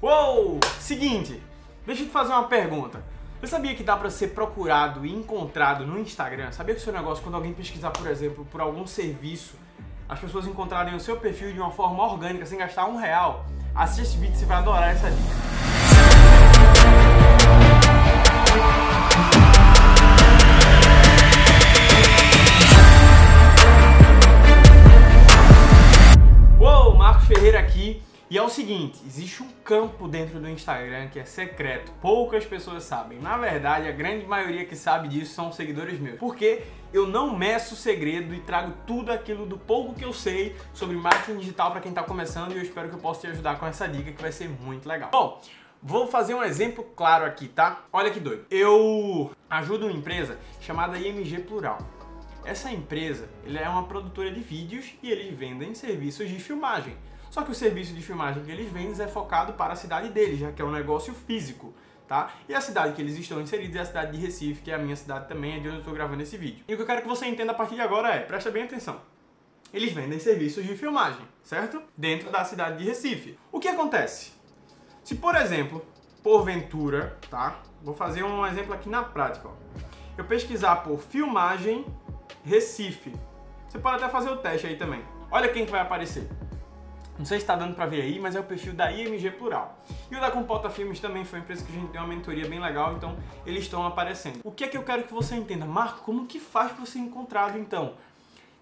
Uou! Seguinte, deixa eu te fazer uma pergunta. Você sabia que dá para ser procurado e encontrado no Instagram? Sabia que o seu negócio, quando alguém pesquisar, por exemplo, por algum serviço, as pessoas encontrarem o seu perfil de uma forma orgânica, sem gastar um real? Assista esse vídeo, você vai adorar essa dica. E é o seguinte, existe um campo dentro do Instagram que é secreto, poucas pessoas sabem. Na verdade, a grande maioria que sabe disso são seguidores meus. Porque eu não meço segredo e trago tudo aquilo do pouco que eu sei sobre marketing digital para quem está começando e eu espero que eu possa te ajudar com essa dica que vai ser muito legal. Bom, vou fazer um exemplo claro aqui, tá? Olha que doido. Eu ajudo uma empresa chamada IMG Plural. Essa empresa ele é uma produtora de vídeos e eles vendem serviços de filmagem. Só que o serviço de filmagem que eles vendem é focado para a cidade deles, já que é um negócio físico, tá? E a cidade que eles estão inseridos é a cidade de Recife, que é a minha cidade também, é de onde eu estou gravando esse vídeo. E o que eu quero que você entenda a partir de agora é, presta bem atenção. Eles vendem serviços de filmagem, certo? Dentro da cidade de Recife. O que acontece? Se, por exemplo, porventura, tá? Vou fazer um exemplo aqui na prática, ó. Eu pesquisar por filmagem Recife. Você pode até fazer o teste aí também. Olha quem que vai aparecer. Não sei se está dando para ver aí, mas é o perfil da IMG Plural. E o da Compota Filmes também foi uma empresa que a gente tem uma mentoria bem legal, então eles estão aparecendo. O que é que eu quero que você entenda? Marco, como que faz para ser encontrado então?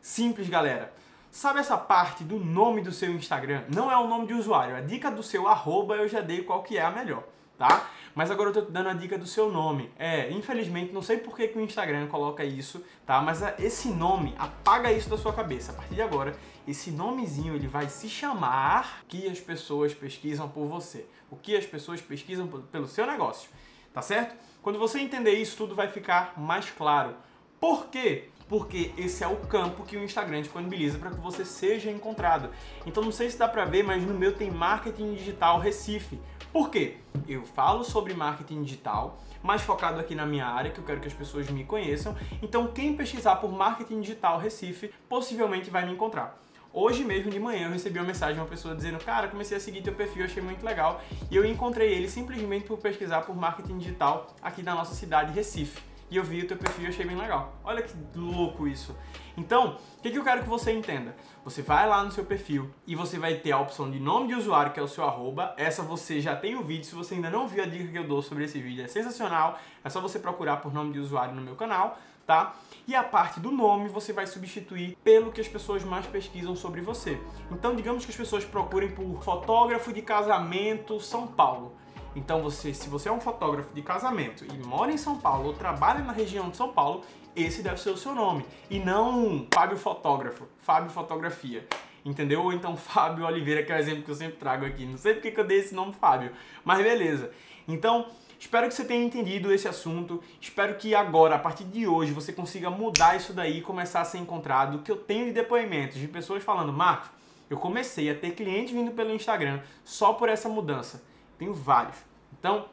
Simples, galera. Sabe essa parte do nome do seu Instagram? Não é o nome de usuário, a dica do seu arroba eu já dei qual que é a melhor, tá? Mas agora eu tô te dando a dica do seu nome. É, infelizmente, não sei por que, que o Instagram coloca isso, tá? Mas esse nome, apaga isso da sua cabeça. A partir de agora, esse nomezinho ele vai se chamar que as pessoas pesquisam por você. O que as pessoas pesquisam pelo seu negócio, tá certo? Quando você entender isso, tudo vai ficar mais claro. Por quê? Porque esse é o campo que o Instagram disponibiliza para que você seja encontrado. Então não sei se dá para ver, mas no meu tem marketing digital Recife. Por quê? Eu falo sobre marketing digital, mais focado aqui na minha área, que eu quero que as pessoas me conheçam. Então, quem pesquisar por marketing digital Recife, possivelmente vai me encontrar. Hoje mesmo de manhã eu recebi uma mensagem de uma pessoa dizendo: Cara, comecei a seguir teu perfil, achei muito legal. E eu encontrei ele simplesmente por pesquisar por marketing digital aqui na nossa cidade, Recife e eu vi o teu perfil e achei bem legal. Olha que louco isso. Então, o que, que eu quero que você entenda? Você vai lá no seu perfil e você vai ter a opção de nome de usuário, que é o seu arroba. Essa você já tem o vídeo. Se você ainda não viu a dica que eu dou sobre esse vídeo, é sensacional. É só você procurar por nome de usuário no meu canal, tá? E a parte do nome você vai substituir pelo que as pessoas mais pesquisam sobre você. Então, digamos que as pessoas procurem por fotógrafo de casamento São Paulo. Então, você, se você é um fotógrafo de casamento e mora em São Paulo ou trabalha na região de São Paulo, esse deve ser o seu nome. E não Fábio Fotógrafo, Fábio Fotografia. Entendeu? Ou então Fábio Oliveira, que é o exemplo que eu sempre trago aqui. Não sei porque que eu dei esse nome Fábio, mas beleza. Então, Espero que você tenha entendido esse assunto. Espero que agora, a partir de hoje, você consiga mudar isso daí e começar a ser encontrado. Que eu tenho de depoimentos de pessoas falando, Marcos, eu comecei a ter clientes vindo pelo Instagram só por essa mudança. Tenho vários. Então,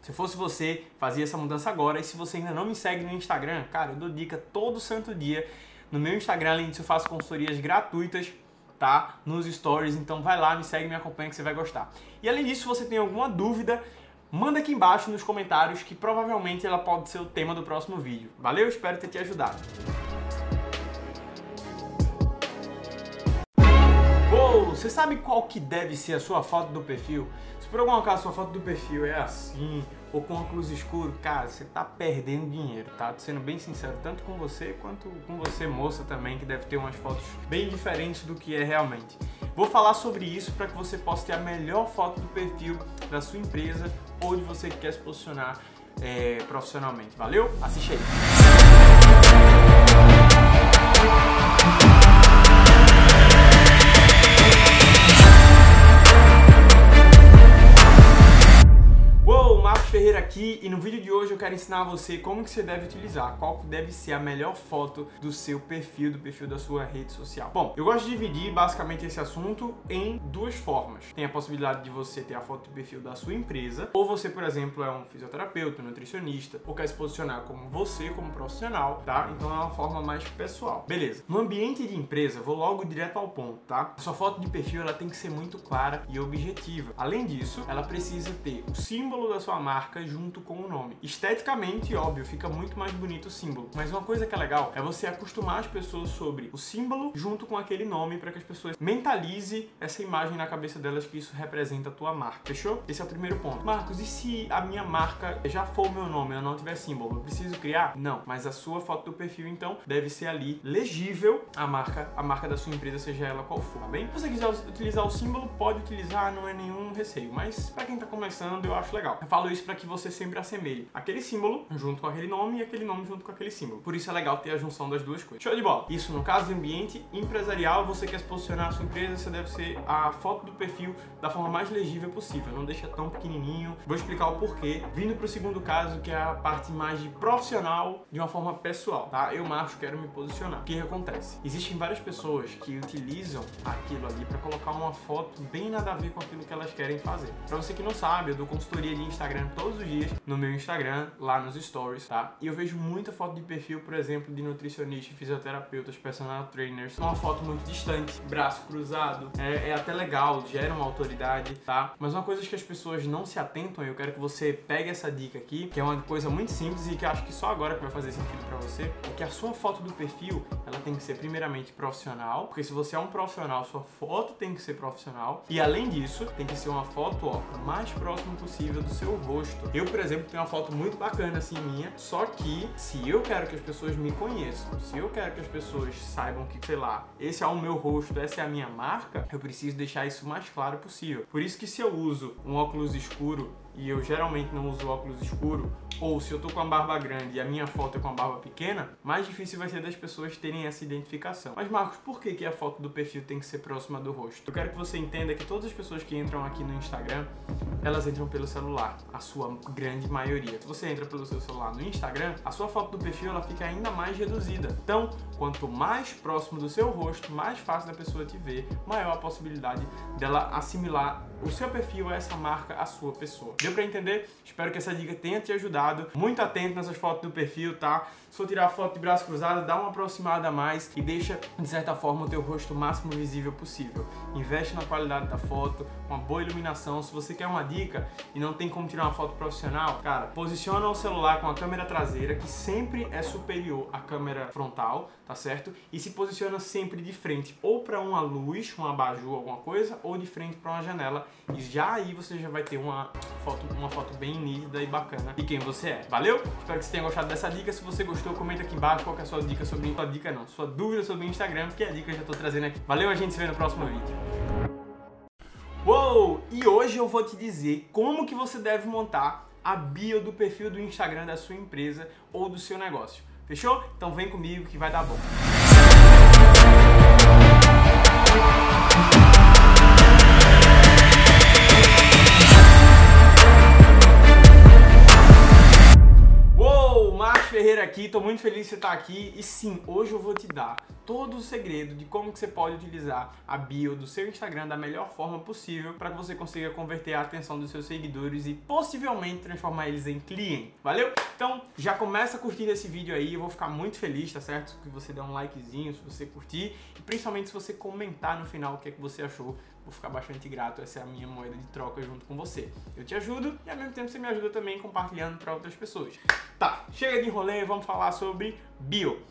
se fosse você, fazia essa mudança agora. E se você ainda não me segue no Instagram, cara, eu dou dica todo santo dia. No meu Instagram, além disso, eu faço consultorias gratuitas, tá? Nos stories. Então vai lá, me segue, me acompanha que você vai gostar. E além disso, se você tem alguma dúvida, manda aqui embaixo nos comentários que provavelmente ela pode ser o tema do próximo vídeo. Valeu, espero ter te ajudado. Uou, você sabe qual que deve ser a sua foto do perfil? Se por algum acaso sua foto do perfil é assim, ou com óculos escuro, cara, você tá perdendo dinheiro, tá? Tô sendo bem sincero, tanto com você quanto com você, moça, também, que deve ter umas fotos bem diferentes do que é realmente. Vou falar sobre isso para que você possa ter a melhor foto do perfil da sua empresa ou de você que quer se posicionar é, profissionalmente. Valeu? Assiste aí. Aqui e no vídeo de hoje eu quero ensinar você como que você deve utilizar, qual que deve ser a melhor foto do seu perfil, do perfil da sua rede social. Bom, eu gosto de dividir basicamente esse assunto em duas formas. Tem a possibilidade de você ter a foto do perfil da sua empresa, ou você, por exemplo, é um fisioterapeuta, nutricionista, ou quer se posicionar como você, como profissional, tá? Então é uma forma mais pessoal. Beleza. No ambiente de empresa, vou logo direto ao ponto, tá? A sua foto de perfil ela tem que ser muito clara e objetiva. Além disso, ela precisa ter o símbolo da sua marca junto com o nome. Esteticamente, óbvio, fica muito mais bonito o símbolo. Mas uma coisa que é legal é você acostumar as pessoas sobre o símbolo junto com aquele nome para que as pessoas mentalize essa imagem na cabeça delas que isso representa a tua marca. Fechou? Esse é o primeiro ponto. Marcos, e se a minha marca já for o meu nome, eu não tiver símbolo, eu preciso criar? Não, mas a sua foto do perfil então deve ser ali legível a marca, a marca da sua empresa, seja ela qual for, tá bem? Se você quiser utilizar o símbolo, pode utilizar, não é nenhum receio, mas para quem tá começando, eu acho legal. Eu falo isso para que você sempre assemelhe aquele símbolo junto com aquele nome e aquele nome junto com aquele símbolo. Por isso é legal ter a junção das duas coisas. Show de bola. Isso no caso de ambiente empresarial, você quer se posicionar a sua empresa, você deve ser a foto do perfil da forma mais legível possível. Não deixa tão pequenininho. Vou explicar o porquê. Vindo pro segundo caso, que é a parte mais de profissional de uma forma pessoal, tá? Eu, macho, quero me posicionar. O que acontece? Existem várias pessoas que utilizam aquilo ali para colocar uma foto bem nada a ver com aquilo que elas querem fazer. Para você que não sabe, eu dou consultoria de Instagram todos os dias no meu Instagram, lá nos stories, tá? E eu vejo muita foto de perfil, por exemplo, de nutricionistas, fisioterapeutas, personal trainers, uma foto muito distante, braço cruzado, é, é até legal, gera uma autoridade, tá? Mas uma coisa que as pessoas não se atentam, e eu quero que você pegue essa dica aqui, que é uma coisa muito simples e que acho que só agora que vai fazer sentido para você, é que a sua foto do perfil, ela tem que ser primeiramente profissional, porque se você é um profissional, sua foto tem que ser profissional, e além disso, tem que ser uma foto, ó, mais próximo possível do seu rosto. Eu, por exemplo, tenho uma foto muito bacana assim minha, só que se eu quero que as pessoas me conheçam, se eu quero que as pessoas saibam que, sei lá, esse é o meu rosto, essa é a minha marca, eu preciso deixar isso o mais claro possível. Por isso que se eu uso um óculos escuro e eu geralmente não uso óculos escuro, ou se eu tô com a barba grande e a minha foto é com a barba pequena, mais difícil vai ser das pessoas terem essa identificação. Mas Marcos, por que, que a foto do perfil tem que ser próxima do rosto? Eu quero que você entenda que todas as pessoas que entram aqui no Instagram, elas entram pelo celular, a sua grande maioria. Se você entra pelo seu celular no Instagram, a sua foto do perfil ela fica ainda mais reduzida. Então, quanto mais próximo do seu rosto, mais fácil da pessoa te ver, maior a possibilidade dela assimilar o seu perfil, essa marca, a sua pessoa. Deu pra entender? Espero que essa dica tenha te ajudado. Muito atento nessas fotos do perfil, tá? Se for tirar foto de braço cruzado, dá uma aproximada a mais e deixa, de certa forma, o teu rosto o máximo visível possível. Investe na qualidade da foto, uma boa iluminação. Se você quer uma dica e não tem como tirar uma foto profissional, cara, posiciona o celular com a câmera traseira, que sempre é superior à câmera frontal, tá certo? E se posiciona sempre de frente, ou para uma luz, um abajur, alguma coisa, ou de frente para uma janela. E já aí você já vai ter uma foto, uma foto bem nítida e bacana de quem você é. Valeu? Espero que você tenha gostado dessa dica. Se você gostou, comenta aqui embaixo qual é a sua dica sobre... Sua dica não, sua dúvida sobre o Instagram, que a dica eu já tô trazendo aqui. Valeu, a gente se vê no próximo vídeo. Uou! E hoje eu vou te dizer como que você deve montar a bio do perfil do Instagram da sua empresa ou do seu negócio. Fechou? Então vem comigo que vai dar bom. Ferreira aqui, tô muito feliz de você estar aqui e sim, hoje eu vou te dar todo o segredo de como que você pode utilizar a bio do seu Instagram da melhor forma possível para que você consiga converter a atenção dos seus seguidores e possivelmente transformar eles em cliente. Valeu? Então, já começa curtindo esse vídeo aí, eu vou ficar muito feliz, tá certo? Que você dê um likezinho se você curtir e principalmente se você comentar no final o que é que você achou vou ficar bastante grato. Essa é a minha moeda de troca junto com você. Eu te ajudo e ao mesmo tempo você me ajuda também compartilhando para outras pessoas. Tá, chega de enrolê, vamos falar sobre bio.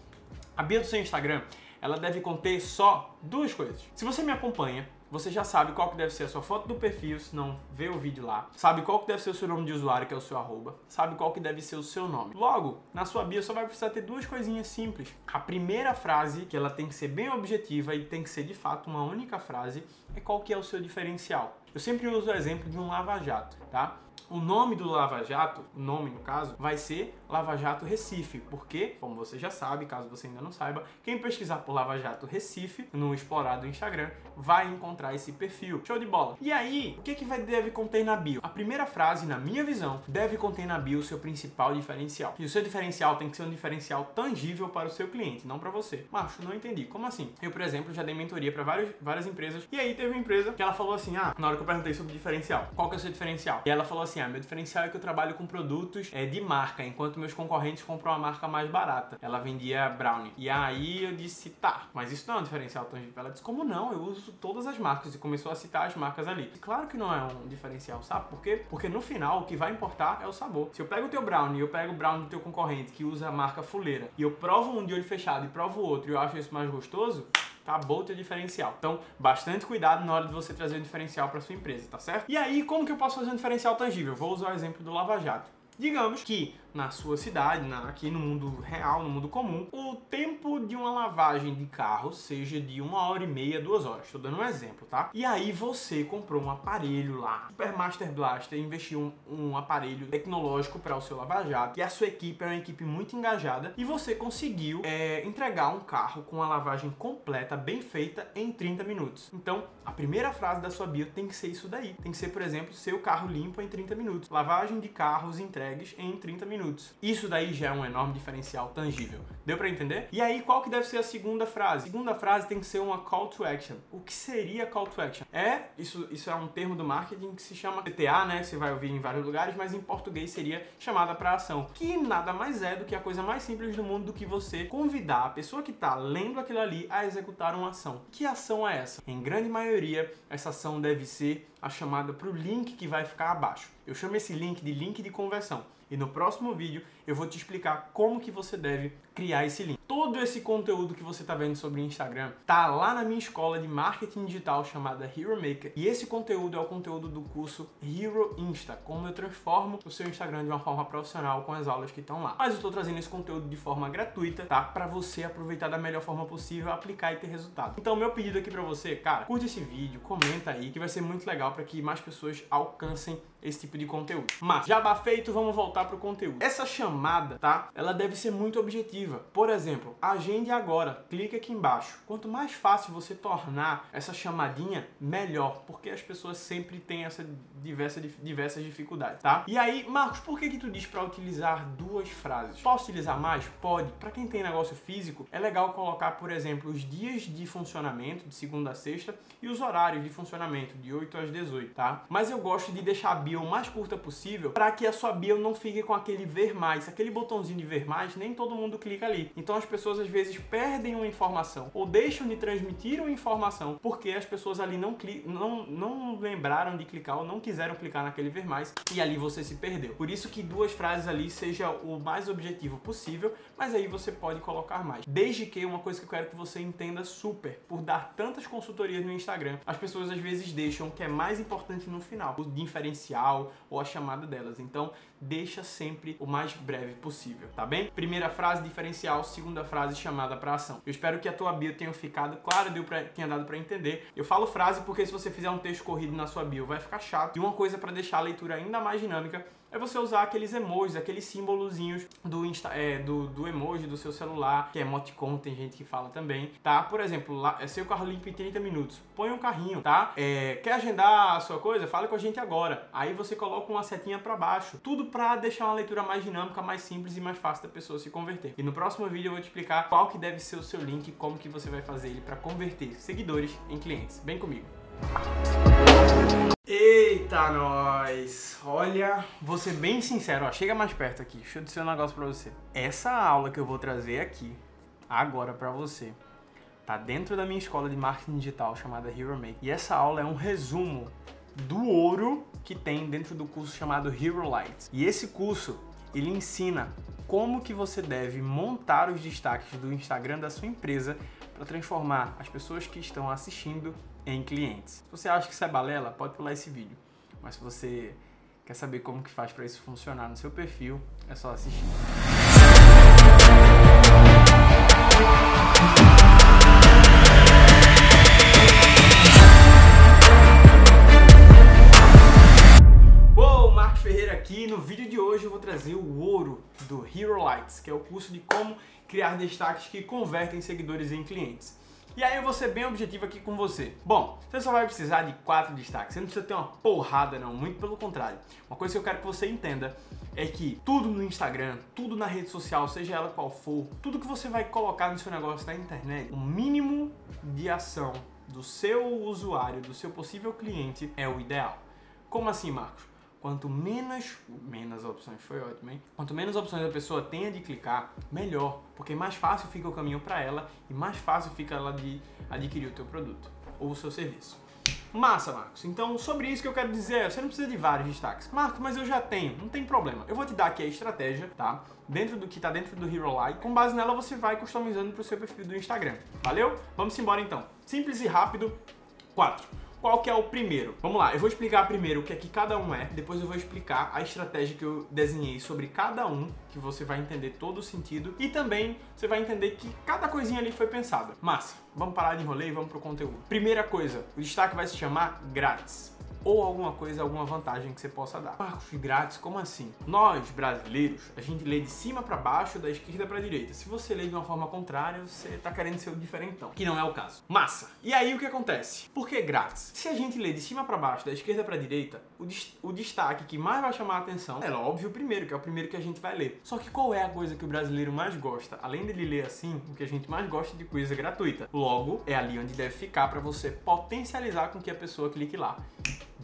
A bio do seu Instagram, ela deve conter só duas coisas. Se você me acompanha, você já sabe qual que deve ser a sua foto do perfil, se não vê o vídeo lá. Sabe qual que deve ser o seu nome de usuário, que é o seu arroba. Sabe qual que deve ser o seu nome. Logo, na sua bio só vai precisar ter duas coisinhas simples. A primeira frase, que ela tem que ser bem objetiva e tem que ser de fato uma única frase, é qual que é o seu diferencial. Eu sempre uso o exemplo de um lava-jato, tá? O nome do Lava Jato, o nome no caso, vai ser Lava Jato Recife, porque, como você já sabe, caso você ainda não saiba, quem pesquisar por Lava Jato Recife no explorar do Instagram vai encontrar esse perfil. Show de bola. E aí, o que que vai deve conter na bio? A primeira frase, na minha visão, deve conter na bio o seu principal diferencial. E o seu diferencial tem que ser um diferencial tangível para o seu cliente, não para você. Macho, não entendi. Como assim? Eu, por exemplo, já dei mentoria para várias empresas e aí teve uma empresa que ela falou assim: "Ah, na hora que eu perguntei sobre diferencial, qual que é o seu diferencial?" E ela falou assim: "Ah, meu diferencial é que eu trabalho com produtos é, de marca, enquanto meus concorrentes compram a marca mais barata. Ela vendia brownie. E aí eu disse, tá, mas isso não é um diferencial tangível. Ela disse, como não? Eu uso todas as marcas. E começou a citar as marcas ali. E claro que não é um diferencial, sabe por quê? Porque no final o que vai importar é o sabor. Se eu pego o teu brownie e eu pego o brownie do teu concorrente que usa a marca fuleira e eu provo um de olho fechado e provo o outro e eu acho isso mais gostoso, acabou o teu diferencial. Então, bastante cuidado na hora de você trazer o diferencial para sua empresa, tá certo? E aí, como que eu posso fazer um diferencial tangível? Vou usar o exemplo do Lava Jato. Digamos que na sua cidade, na, aqui no mundo real, no mundo comum, o tempo de uma lavagem de carro seja de uma hora e meia, duas horas. Estou dando um exemplo, tá? E aí você comprou um aparelho lá, Super Master Blaster, investiu um, um aparelho tecnológico para o seu lava-jato e a sua equipe é uma equipe muito engajada e você conseguiu é, entregar um carro com a lavagem completa, bem feita, em 30 minutos. Então, a primeira frase da sua bio tem que ser isso daí. Tem que ser, por exemplo, seu carro limpo em 30 minutos. Lavagem de carros entregues em 30 minutos minutos. Isso daí já é um enorme diferencial tangível. Deu para entender? E aí, qual que deve ser a segunda frase? A segunda frase tem que ser uma call to action. O que seria call to action? É, isso, isso é um termo do marketing que se chama CTA, né? Você vai ouvir em vários lugares, mas em português seria chamada para ação. Que nada mais é do que a coisa mais simples do mundo do que você convidar a pessoa que está lendo aquilo ali a executar uma ação. Que ação é essa? Em grande maioria, essa ação deve ser a chamada para o link que vai ficar abaixo. Eu chamo esse link de link de conversão. E no próximo vídeo eu vou te explicar como que você deve criar esse link. Todo esse conteúdo que você está vendo sobre Instagram tá lá na minha escola de marketing digital chamada Hero Maker. E esse conteúdo é o conteúdo do curso Hero Insta, como eu transformo o seu Instagram de uma forma profissional com as aulas que estão lá. Mas eu estou trazendo esse conteúdo de forma gratuita, tá? Para você aproveitar da melhor forma possível, aplicar e ter resultado. Então, meu pedido aqui para você, cara, curte esse vídeo, comenta aí, que vai ser muito legal para que mais pessoas alcancem esse tipo de conteúdo. Mas, já feito, vamos voltar pro conteúdo. Essa chamada, tá? Ela deve ser muito objetiva. Por exemplo, agende agora, clique aqui embaixo. Quanto mais fácil você tornar essa chamadinha, melhor, porque as pessoas sempre têm essa diversa, diversas dificuldades, tá? E aí, Marcos, por que que tu diz para utilizar duas frases? Posso utilizar mais? Pode. Para quem tem negócio físico, é legal colocar, por exemplo, os dias de funcionamento, de segunda a sexta, e os horários de funcionamento, de 8 às 18, tá? Mas eu gosto de deixar a bio mais curta possível para que a sua bio não fique com aquele ver mais. Aquele botãozinho de ver mais, nem todo mundo clica ali. Então as pessoas às vezes perdem uma informação ou deixam de transmitir uma informação porque as pessoas ali não, não, não lembraram de clicar ou não quiseram clicar naquele ver mais e ali você se perdeu. Por isso que duas frases ali seja o mais objetivo possível, mas aí você pode colocar mais. Desde que uma coisa que eu quero que você entenda super, por dar tantas consultorias no Instagram, as pessoas às vezes deixam o que é mais importante no final, o diferencial ou a chamada delas. Então, deixa sempre o mais breve possível, tá bem? Primeira frase diferencial, segunda frase chamada para ação. Eu espero que a tua bio tenha ficado clara, deu pra, tenha dado para entender. Eu falo frase porque se você fizer um texto corrido na sua bio vai ficar chato. E uma coisa para deixar a leitura ainda mais dinâmica é você usar aqueles emojis, aqueles símbolozinhos do, Insta, é, do, do emoji do seu celular, que é emoticon, tem gente que fala também, tá? Por exemplo, lá, é seu carro limpo em 30 minutos. Põe um carrinho, tá? É, quer agendar a sua coisa? Fale com a gente agora. Aí você coloca uma setinha para baixo. Tudo para deixar uma leitura mais dinâmica, mais simples e mais fácil da pessoa se converter. E no próximo vídeo eu vou te explicar qual que deve ser o seu link e como que você vai fazer ele para converter seguidores em clientes. Vem comigo. Eita, nós! Olha, vou ser bem sincero, ó, chega mais perto aqui, deixa eu dizer um negócio pra você. Essa aula que eu vou trazer aqui, agora pra você, tá dentro da minha escola de marketing digital chamada Hero Make. E essa aula é um resumo do ouro que tem dentro do curso chamado Hero Lights. E esse curso, ele ensina como que você deve montar os destaques do Instagram da sua empresa para transformar as pessoas que estão assistindo em clientes. Se você acha que isso é balela, pode pular esse vídeo. Mas se você quer saber como que faz para isso funcionar no seu perfil, é só assistir. Ferreira aqui no vídeo de hoje eu vou trazer o ouro do Hero Lights, que é o curso de como criar destaques que convertem seguidores em clientes. E aí eu vou ser bem objetivo aqui com você. Bom, você só vai precisar de quatro destaques. Você não precisa ter uma porrada, não. Muito pelo contrário. Uma coisa que eu quero que você entenda é que tudo no Instagram, tudo na rede social, seja ela qual for, tudo que você vai colocar no seu negócio na internet, o mínimo de ação do seu usuário, do seu possível cliente, é o ideal. Como assim, Marcos? Quanto menos, menos opções foi ótimo, hein? Quanto menos opções a pessoa tenha de clicar, melhor, porque mais fácil fica o caminho para ela e mais fácil fica ela de adquirir o teu produto ou o seu serviço. Massa, Marcos. Então, sobre isso que eu quero dizer, você não precisa de vários destaques. Marcos, mas eu já tenho, não tem problema. Eu vou te dar aqui a estratégia, tá? Dentro do que tá dentro do Hero Light. Com base nela, você vai customizando pro seu perfil do Instagram. Valeu? Vamos embora então. Simples e rápido. 4 qual que é o primeiro? Vamos lá, eu vou explicar primeiro o que é que cada um é, depois eu vou explicar a estratégia que eu desenhei sobre cada um, que você vai entender todo o sentido, e também você vai entender que cada coisinha ali foi pensada. Massa, vamos parar de enrolar e vamos pro conteúdo. Primeira coisa, o destaque vai se chamar grátis ou alguma coisa, alguma vantagem que você possa dar. Marcos grátis, como assim? Nós, brasileiros, a gente lê de cima para baixo, da esquerda para direita. Se você lê de uma forma contrária, você tá querendo ser o diferentão, que não é o caso. Massa. E aí o que acontece? Por que grátis? Se a gente lê de cima para baixo, da esquerda para direita, o, o destaque que mais vai chamar a atenção é óbvio o primeiro, que é o primeiro que a gente vai ler. Só que qual é a coisa que o brasileiro mais gosta? Além dele ler assim, o que a gente mais gosta de coisa gratuita. Logo, é ali onde deve ficar para você potencializar com que a pessoa clique lá.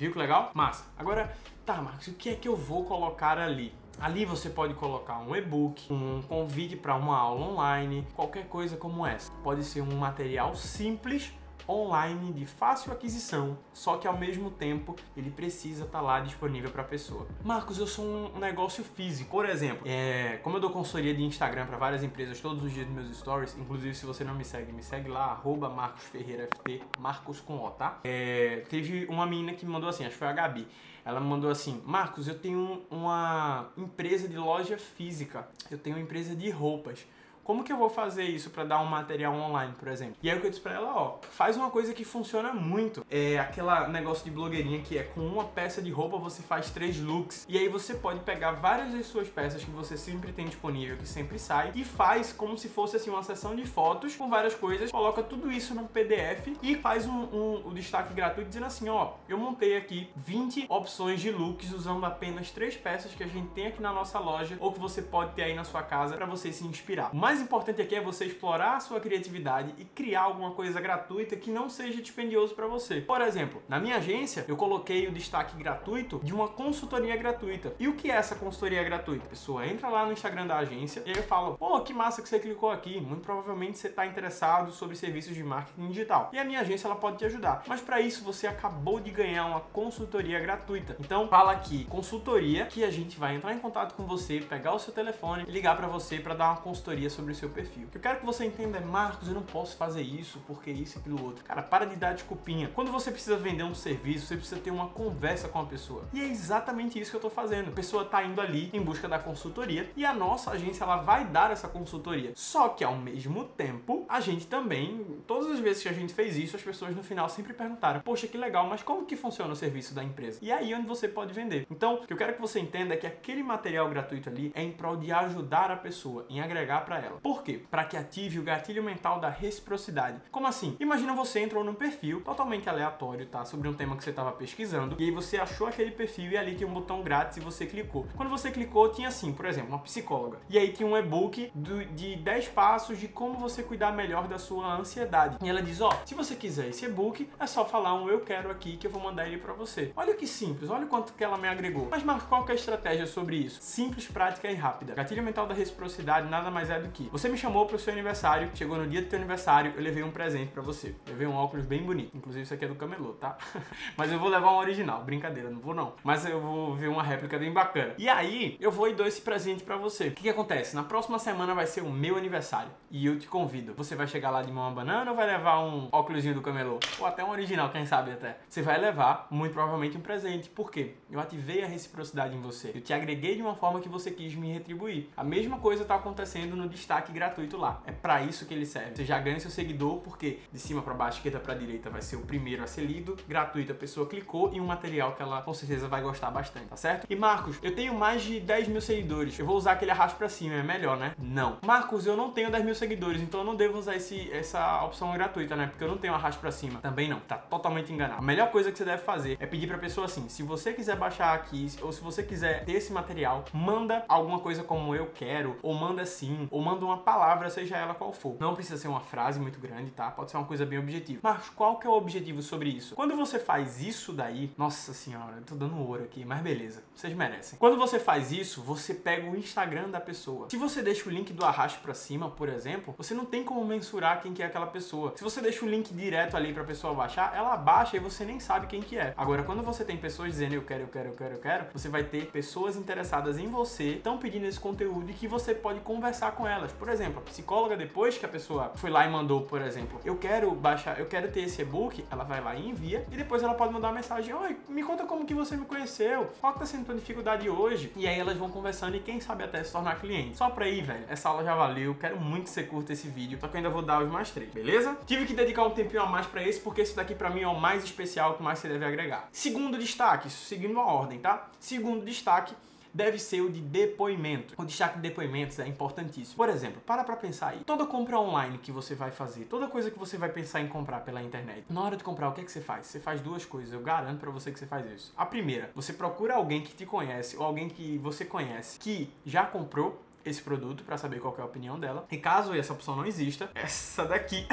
Viu que legal? Massa. Agora, tá, Marcos, o que é que eu vou colocar ali? Ali você pode colocar um e-book, um convite para uma aula online, qualquer coisa como essa. Pode ser um material simples online de fácil aquisição, só que ao mesmo tempo ele precisa estar tá lá disponível para a pessoa. Marcos, eu sou um negócio físico. Por exemplo, é, como eu dou consultoria de Instagram para várias empresas todos os dias nos meus stories, inclusive se você não me segue, me segue lá, arroba Marcos Ferreira FT, Marcos com O, tá? É, teve uma menina que me mandou assim, acho que foi a Gabi. Ela me mandou assim: Marcos, eu tenho uma empresa de loja física, eu tenho uma empresa de roupas. Como que eu vou fazer isso para dar um material online, por exemplo? E aí o que eu disse pra ela, ó, faz uma coisa que funciona muito. É aquela negócio de blogueirinha que é com uma peça de roupa você faz três looks. E aí você pode pegar várias das suas peças que você sempre tem disponível, que sempre sai, e faz como se fosse assim uma sessão de fotos com várias coisas, coloca tudo isso no PDF e faz um, um, um destaque gratuito dizendo assim, ó, eu montei aqui 20 opções de looks usando apenas três peças que a gente tem aqui na nossa loja ou que você pode ter aí na sua casa para você se inspirar. O mais importante aqui é você explorar a sua criatividade e criar alguma coisa gratuita que não seja dispendioso para você. Por exemplo, na minha agência, eu coloquei o destaque gratuito de uma consultoria gratuita. E o que é essa consultoria gratuita? A pessoa entra lá no Instagram da agência e aí eu falo: pô, que massa que você clicou aqui. Muito provavelmente você está interessado sobre serviços de marketing digital. E a minha agência ela pode te ajudar. Mas para isso você acabou de ganhar uma consultoria gratuita. Então fala aqui, consultoria, que a gente vai entrar em contato com você, pegar o seu telefone e ligar para você para dar uma consultoria sobre sobre o seu perfil. O que eu quero que você entenda é, Marcos, eu não posso fazer isso porque isso e aquilo outro. Cara, para de dar desculpinha. Quando você precisa vender um serviço, você precisa ter uma conversa com a pessoa. E é exatamente isso que eu tô fazendo. A pessoa tá indo ali em busca da consultoria e a nossa agência ela vai dar essa consultoria. Só que ao mesmo tempo, a gente também, todas as vezes que a gente fez isso, as pessoas no final sempre perguntaram: "Poxa, que legal, mas como que funciona o serviço da empresa?". E aí é onde você pode vender. Então, o que eu quero que você entenda é que aquele material gratuito ali é em prol de ajudar a pessoa, em agregar para ela. Por quê? Para que ative o gatilho mental da reciprocidade. Como assim? Imagina você entrou num perfil totalmente aleatório, tá? Sobre um tema que você estava pesquisando, e aí você achou aquele perfil e ali tinha um botão grátis e você clicou. Quando você clicou, tinha assim, por exemplo, uma psicóloga. E aí tinha um e-book de 10 passos de como você cuidar melhor da sua ansiedade. E ela diz: Ó, oh, se você quiser esse e-book, é só falar um eu quero aqui que eu vou mandar ele para você. Olha que simples, olha o quanto que ela me agregou. Mas, Marco, qual que é a estratégia sobre isso? Simples, prática e rápida. Gatilho mental da reciprocidade nada mais é do que você me chamou pro seu aniversário, chegou no dia do teu aniversário, eu levei um presente para você. Levei um óculos bem bonito. Inclusive, isso aqui é do camelô, tá? Mas eu vou levar um original. Brincadeira, não vou não. Mas eu vou ver uma réplica bem bacana. E aí, eu vou e dou esse presente para você. O que, que acontece? Na próxima semana vai ser o meu aniversário. E eu te convido. Você vai chegar lá de mão a banana ou vai levar um óculosinho do camelô? Ou até um original, quem sabe até. Você vai levar, muito provavelmente, um presente. Por quê? Eu ativei a reciprocidade em você. Eu te agreguei de uma forma que você quis me retribuir. A mesma coisa tá acontecendo no destaque destaque gratuito lá. É para isso que ele serve. Você já ganha seu seguidor porque de cima para baixo, esquerda para direita vai ser o primeiro a ser lido, gratuito a pessoa clicou e um material que ela com certeza vai gostar bastante, tá certo? E Marcos, eu tenho mais de 10 mil seguidores, eu vou usar aquele arrasto para cima, é melhor, né? Não. Marcos, eu não tenho 10 mil seguidores, então eu não devo usar esse, essa opção gratuita, né? Porque eu não tenho arrasto para cima. Também não, tá totalmente enganado. A melhor coisa que você deve fazer é pedir pra pessoa assim, se você quiser baixar aqui, ou se você quiser ter esse material, manda alguma coisa como eu quero, ou manda sim, ou manda uma palavra, seja ela qual for. Não precisa ser uma frase muito grande, tá? Pode ser uma coisa bem objetiva. Mas qual que é o objetivo sobre isso? Quando você faz isso daí, nossa senhora, eu tô dando ouro aqui, mas beleza, vocês merecem. Quando você faz isso, você pega o Instagram da pessoa. Se você deixa o link do arrasto para cima, por exemplo, você não tem como mensurar quem que é aquela pessoa. Se você deixa o link direto ali pra pessoa baixar, ela baixa e você nem sabe quem que é. Agora, quando você tem pessoas dizendo eu quero, eu quero, eu quero, eu quero, você vai ter pessoas interessadas em você, estão pedindo esse conteúdo e que você pode conversar com elas. Por exemplo, a psicóloga, depois que a pessoa foi lá e mandou, por exemplo, eu quero baixar, eu quero ter esse e-book, ela vai lá e envia e depois ela pode mandar uma mensagem: Oi, me conta como que você me conheceu, qual que tá sendo tua dificuldade hoje? E aí elas vão conversando e quem sabe até se tornar cliente. Só pra ir, velho, essa aula já valeu, quero muito que você curta esse vídeo, só que eu ainda vou dar os mais três, beleza? Tive que dedicar um tempinho a mais pra esse, porque esse daqui pra mim é o mais especial que mais você deve agregar. Segundo destaque, seguindo a ordem, tá? Segundo destaque, deve ser o de depoimento. O destaque de depoimentos é importantíssimo. Por exemplo, para pra pensar aí. Toda compra online que você vai fazer, toda coisa que você vai pensar em comprar pela internet, na hora de comprar, o que é que você faz? Você faz duas coisas, eu garanto para você que você faz isso. A primeira, você procura alguém que te conhece ou alguém que você conhece que já comprou esse produto para saber qual é a opinião dela. E caso essa opção não exista, essa daqui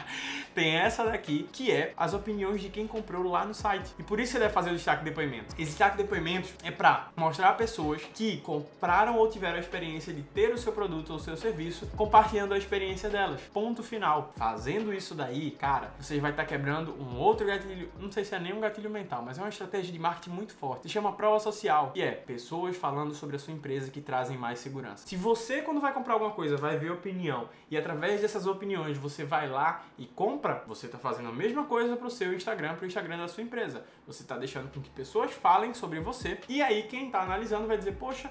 tem essa daqui que é as opiniões de quem comprou lá no site. E por isso você deve fazer o destaque de depoimento. Esse destaque de depoimentos é para mostrar a pessoas que compraram ou tiveram a experiência de ter o seu produto ou seu serviço, compartilhando a experiência delas. Ponto final. Fazendo isso daí, cara, você vai estar tá quebrando um outro gatilho, não sei se é nem um gatilho mental, mas é uma estratégia de marketing muito forte. Se chama prova social, que é pessoas falando sobre a sua empresa que trazem mais segurança. Se você, quando vai comprar alguma coisa, vai ver opinião e através dessas opiniões você vai lá e compra, você está fazendo a mesma coisa para o seu Instagram, para o Instagram da sua empresa. Você está deixando com que pessoas falem sobre você e aí quem está analisando vai dizer, poxa,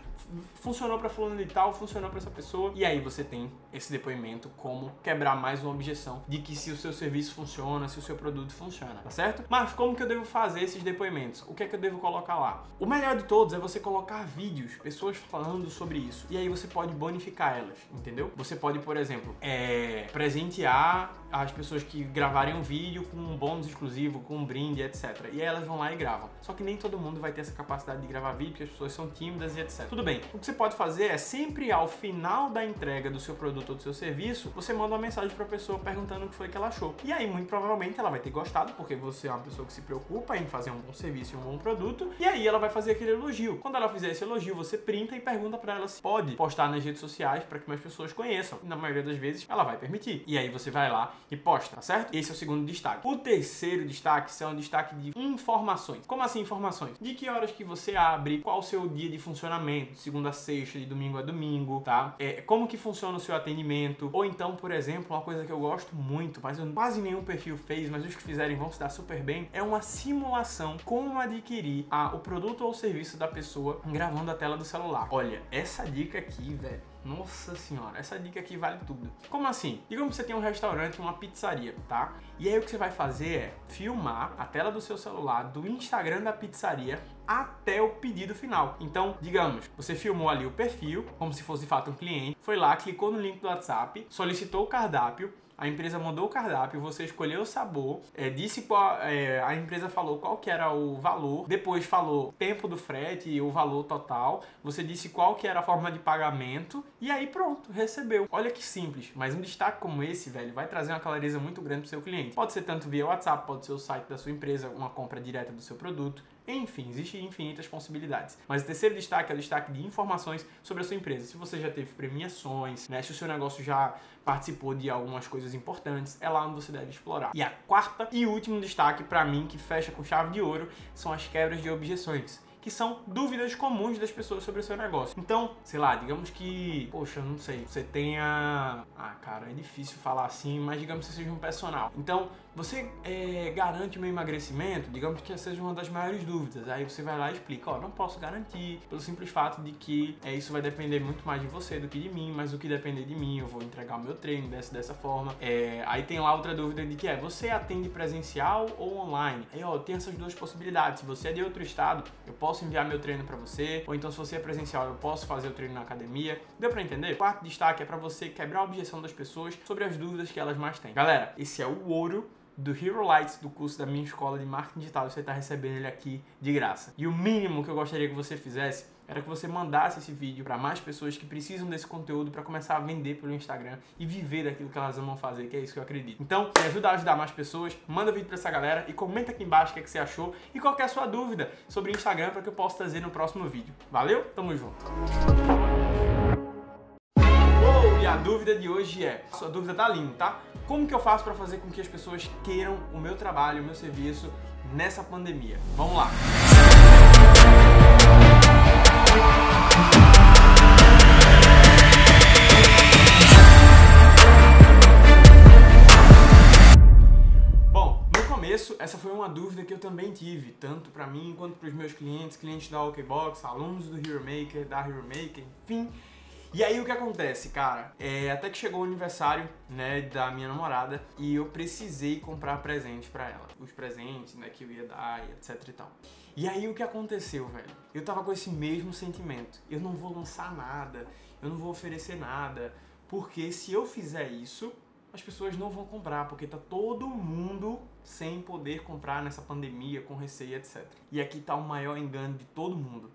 funcionou para fulano de tal, funcionou para essa pessoa e aí você tem esse depoimento como quebrar mais uma objeção de que se o seu serviço funciona, se o seu produto funciona, tá certo? Mas como que eu devo fazer esses depoimentos? O que é que eu devo colocar lá? O melhor de todos é você colocar vídeos, pessoas falando sobre isso e aí você pode bonificar elas, entendeu? Você pode, por exemplo, é, presentear as pessoas que gravarem um vídeo com um bônus exclusivo, com um brinde, etc. E aí elas vão lá e gravam. Só que nem todo mundo vai ter essa capacidade de gravar vídeo, porque as pessoas são tímidas e etc. Tudo bem. O que você pode fazer é sempre ao final da entrega do seu produto ou do seu serviço, você manda uma mensagem para a pessoa perguntando o que foi que ela achou. E aí, muito provavelmente, ela vai ter gostado, porque você é uma pessoa que se preocupa em fazer um bom serviço e um bom produto. E aí ela vai fazer aquele elogio. Quando ela fizer esse elogio, você printa e pergunta para ela se pode postar nas redes sociais para que mais pessoas conheçam. E na maioria das vezes, ela vai permitir. E aí você vai lá e posta, tá certo? Esse é o segundo destaque. O terceiro destaque um destaque de informações. Como assim informações? De que horas que você abre, qual o seu dia de funcionamento, segunda a sexta, de domingo a domingo, tá? É, como que funciona o seu atendimento? Ou então, por exemplo, uma coisa que eu gosto muito, mas quase nenhum perfil fez, mas os que fizerem vão se dar super bem, é uma simulação como adquirir a, o produto ou serviço da pessoa gravando a tela do celular. Olha, essa dica aqui, velho, nossa senhora, essa dica aqui vale tudo. Como assim? Digamos que você tem um restaurante, uma pizzaria, tá? E aí o que você vai fazer é filmar a tela do seu celular do Instagram da pizzaria até o pedido final. Então, digamos, você filmou ali o perfil, como se fosse de fato um cliente, foi lá, clicou no link do WhatsApp, solicitou o cardápio, a empresa mandou o cardápio, você escolheu o sabor, é, disse qual, é, a empresa falou qual que era o valor, depois falou tempo do frete e o valor total, você disse qual que era a forma de pagamento e aí pronto, recebeu. Olha que simples, mas um destaque como esse, velho, vai trazer uma clareza muito grande pro seu cliente. Pode ser tanto via WhatsApp, pode ser o site da sua empresa, uma compra direta do seu produto, enfim, existem infinitas possibilidades. Mas o terceiro destaque é o destaque de informações sobre a sua empresa. Se você já teve premiações, né, se o seu negócio já participou de algumas coisas importantes, é lá onde você deve explorar. E a quarta e último destaque para mim que fecha com chave de ouro são as quebras de objeções que são dúvidas comuns das pessoas sobre o seu negócio. Então, sei lá, digamos que, poxa, não sei, você tenha. Ah, cara, é difícil falar assim, mas digamos que você seja um personal. Então, você é, garante o meu emagrecimento? Digamos que seja uma das maiores dúvidas. Aí você vai lá e explica, ó, não posso garantir, pelo simples fato de que é, isso vai depender muito mais de você do que de mim, mas o que depender de mim, eu vou entregar o meu treino dessa, dessa forma. É, aí tem lá outra dúvida de que é, você atende presencial ou online? Aí, ó, tem essas duas possibilidades. Se você é de outro estado, eu posso enviar meu treino para você, ou então se você é presencial, eu posso fazer o treino na academia. Deu para entender? Quarto destaque é para você quebrar a objeção das pessoas sobre as dúvidas que elas mais têm. Galera, esse é o ouro do Hero Lights do curso da minha escola de marketing digital. Você está recebendo ele aqui de graça. E o mínimo que eu gostaria que você fizesse era que você mandasse esse vídeo para mais pessoas que precisam desse conteúdo para começar a vender pelo Instagram e viver daquilo que elas amam fazer, que é isso que eu acredito. Então, me ajuda a ajudar mais pessoas, manda vídeo para essa galera e comenta aqui embaixo o que, é que você achou e qual é sua dúvida sobre Instagram para que eu possa trazer no próximo vídeo. Valeu? Tamo junto! A dúvida de hoje é, a sua dúvida tá linda, tá? Como que eu faço para fazer com que as pessoas queiram o meu trabalho, o meu serviço nessa pandemia? Vamos lá! Bom, no começo, essa foi uma dúvida que eu também tive, tanto para mim quanto para os meus clientes, clientes da OKBox, alunos do Hero Maker, da Hero Maker, enfim, e aí o que acontece, cara? É, até que chegou o aniversário, né, da minha namorada e eu precisei comprar presente para ela. Os presentes, né, que eu ia dar e etc e tal. E aí o que aconteceu, velho? Eu tava com esse mesmo sentimento. Eu não vou lançar nada, eu não vou oferecer nada, porque se eu fizer isso, as pessoas não vão comprar, porque tá todo mundo sem poder comprar nessa pandemia, com receio, etc. E aqui tá o maior engano de todo mundo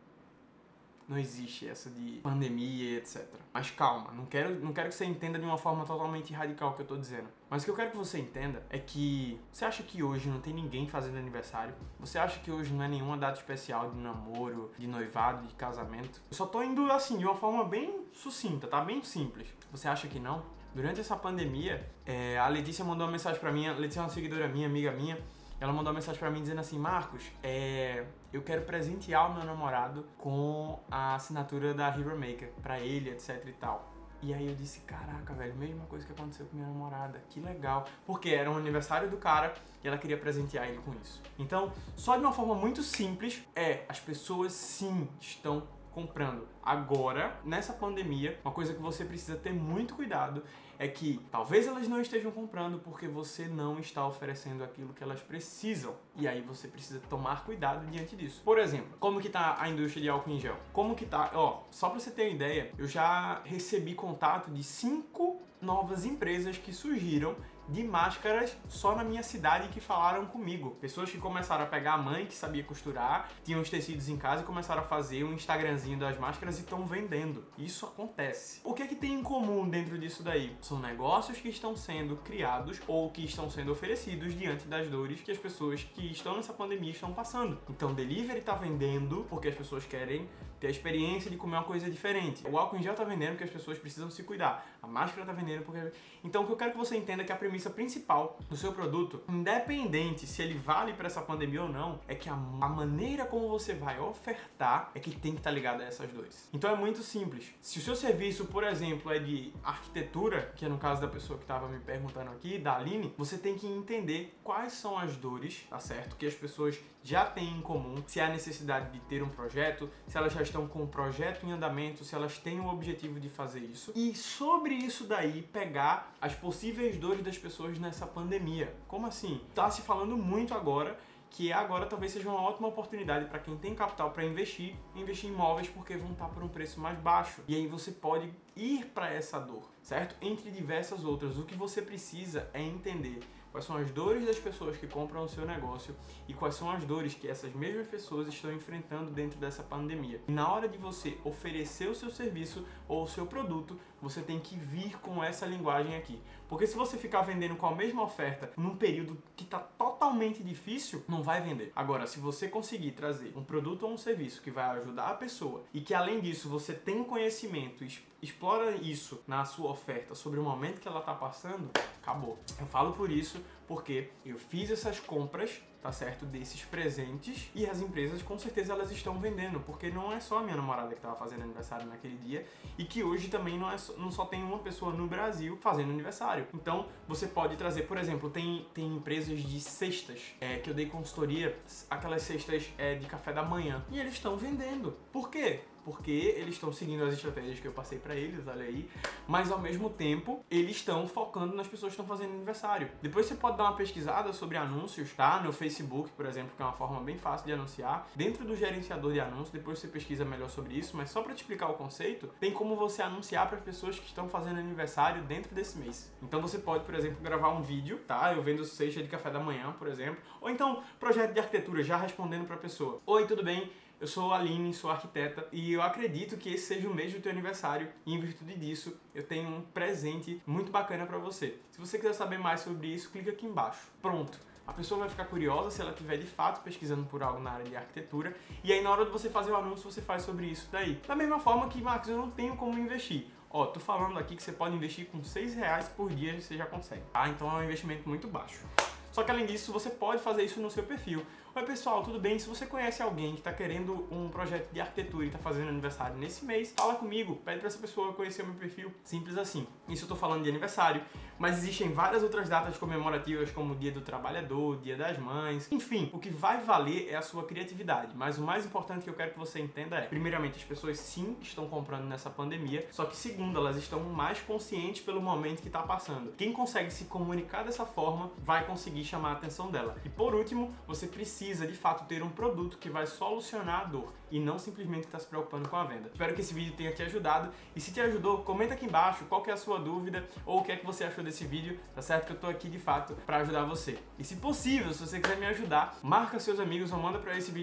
não existe essa de pandemia, etc. Mas calma, não quero, não quero que você entenda de uma forma totalmente radical o que eu tô dizendo. Mas o que eu quero que você entenda é que você acha que hoje não tem ninguém fazendo aniversário? Você acha que hoje não é nenhuma data especial de namoro, de noivado, de casamento? Eu só tô indo assim, de uma forma bem sucinta, tá? Bem simples. Você acha que não? Durante essa pandemia, é, a Letícia mandou uma mensagem para mim, a Letícia é uma seguidora minha, amiga minha, ela mandou uma mensagem para mim dizendo assim: Marcos, é, eu quero presentear o meu namorado com a assinatura da Hero Maker para ele, etc e tal. E aí eu disse, caraca, velho, mesma coisa que aconteceu com minha namorada, que legal. Porque era um aniversário do cara e ela queria presentear ele com isso. Então, só de uma forma muito simples, é, as pessoas sim estão comprando. Agora, nessa pandemia, uma coisa que você precisa ter muito cuidado é que talvez elas não estejam comprando porque você não está oferecendo aquilo que elas precisam. E aí você precisa tomar cuidado diante disso. Por exemplo, como que tá a indústria de álcool em gel? Como que tá, ó, só para você ter uma ideia, eu já recebi contato de cinco novas empresas que surgiram de máscaras só na minha cidade que falaram comigo. Pessoas que começaram a pegar a mãe que sabia costurar, tinham os tecidos em casa e começaram a fazer um Instagramzinho das máscaras e estão vendendo. Isso acontece. O que é que tem em comum dentro disso daí? São negócios que estão sendo criados ou que estão sendo oferecidos diante das dores que as pessoas que estão nessa pandemia estão passando. Então, delivery está vendendo porque as pessoas querem ter a experiência de comer uma coisa diferente. O álcool em gel tá vendendo porque as pessoas precisam se cuidar. A máscara tá vendendo porque. Então o que eu quero que você entenda é que a premissa principal do seu produto, independente se ele vale para essa pandemia ou não, é que a, a, maneira como você vai ofertar é que tem que estar tá ligada a essas dores. Então é muito simples. Se o seu serviço, por exemplo, é de arquitetura, que é no caso da pessoa que estava me perguntando aqui, da Aline, você tem que entender quais são as dores, tá certo? Que as pessoas já têm em comum, se há necessidade de ter um projeto, se elas já estão com o projeto em andamento, se elas têm o objetivo de fazer isso. E sobre isso daí, pegar as possíveis dores das pessoas nessa pandemia. Como assim? Tá se falando muito agora que agora talvez seja uma ótima oportunidade para quem tem capital para investir, investir em imóveis porque vão estar por um preço mais baixo. E aí você pode ir para essa dor, certo? Entre diversas outras. O que você precisa é entender quais são as dores das pessoas que compram o seu negócio e quais são as dores que essas mesmas pessoas estão enfrentando dentro dessa pandemia. Na hora de você oferecer o seu serviço ou o seu produto, você tem que vir com essa linguagem aqui. Porque se você ficar vendendo com a mesma oferta num período que está totalmente difícil, não vai vender. Agora, se você conseguir trazer um produto ou um serviço que vai ajudar a pessoa e que além disso você tem conhecimento, explora isso na sua oferta sobre o momento que ela está passando, acabou. Eu falo por isso porque eu fiz essas compras tá certo? Desses presentes e as empresas com certeza elas estão vendendo, porque não é só a minha namorada que estava fazendo aniversário naquele dia e que hoje também não, é só, não só tem uma pessoa no Brasil fazendo aniversário. Então você pode trazer, por exemplo, tem, tem empresas de cestas é, que eu dei consultoria, aquelas cestas é, de café da manhã e eles estão vendendo. Por quê? Porque eles estão seguindo as estratégias que eu passei para eles, olha aí, mas ao mesmo tempo eles estão focando nas pessoas que estão fazendo aniversário. Depois você pode dar uma pesquisada sobre anúncios, tá? No Facebook, por exemplo, que é uma forma bem fácil de anunciar. Dentro do gerenciador de anúncios, depois você pesquisa melhor sobre isso, mas só para te explicar o conceito, tem como você anunciar para as pessoas que estão fazendo aniversário dentro desse mês. Então você pode, por exemplo, gravar um vídeo, tá? Eu vendo cesta de café da manhã, por exemplo, ou então projeto de arquitetura já respondendo para a pessoa. Oi, tudo bem? Eu sou Aline, sou arquiteta e eu acredito que esse seja o mês do teu aniversário e em virtude disso eu tenho um presente muito bacana para você. Se você quiser saber mais sobre isso, clica aqui embaixo. Pronto. A pessoa vai ficar curiosa se ela estiver de fato pesquisando por algo na área de arquitetura e aí na hora de você fazer o anúncio você faz sobre isso daí. Da mesma forma que, Marcos, eu não tenho como investir. Ó, tô falando aqui que você pode investir com 6 reais por dia e você já consegue, tá? Então é um investimento muito baixo. Só que além disso, você pode fazer isso no seu perfil. Oi pessoal, tudo bem? Se você conhece alguém que está querendo um projeto de arquitetura e está fazendo aniversário nesse mês, fala comigo, pede para essa pessoa conhecer o meu perfil. Simples assim. Isso eu estou falando de aniversário, mas existem várias outras datas comemorativas como o Dia do Trabalhador, Dia das Mães, enfim, o que vai valer é a sua criatividade. Mas o mais importante que eu quero que você entenda é, primeiramente, as pessoas sim estão comprando nessa pandemia, só que segundo, elas estão mais conscientes pelo momento que está passando. Quem consegue se comunicar dessa forma vai conseguir chamar a atenção dela. E por último, você precisa precisa de fato ter um produto que vai solucionar a dor e não simplesmente estar tá se preocupando com a venda. Espero que esse vídeo tenha te ajudado e se te ajudou, comenta aqui embaixo qual é a sua dúvida ou o que é que você achou desse vídeo, tá certo? Que eu tô aqui de fato para ajudar você. E se possível, se você quiser me ajudar, marca seus amigos ou manda para esse vídeo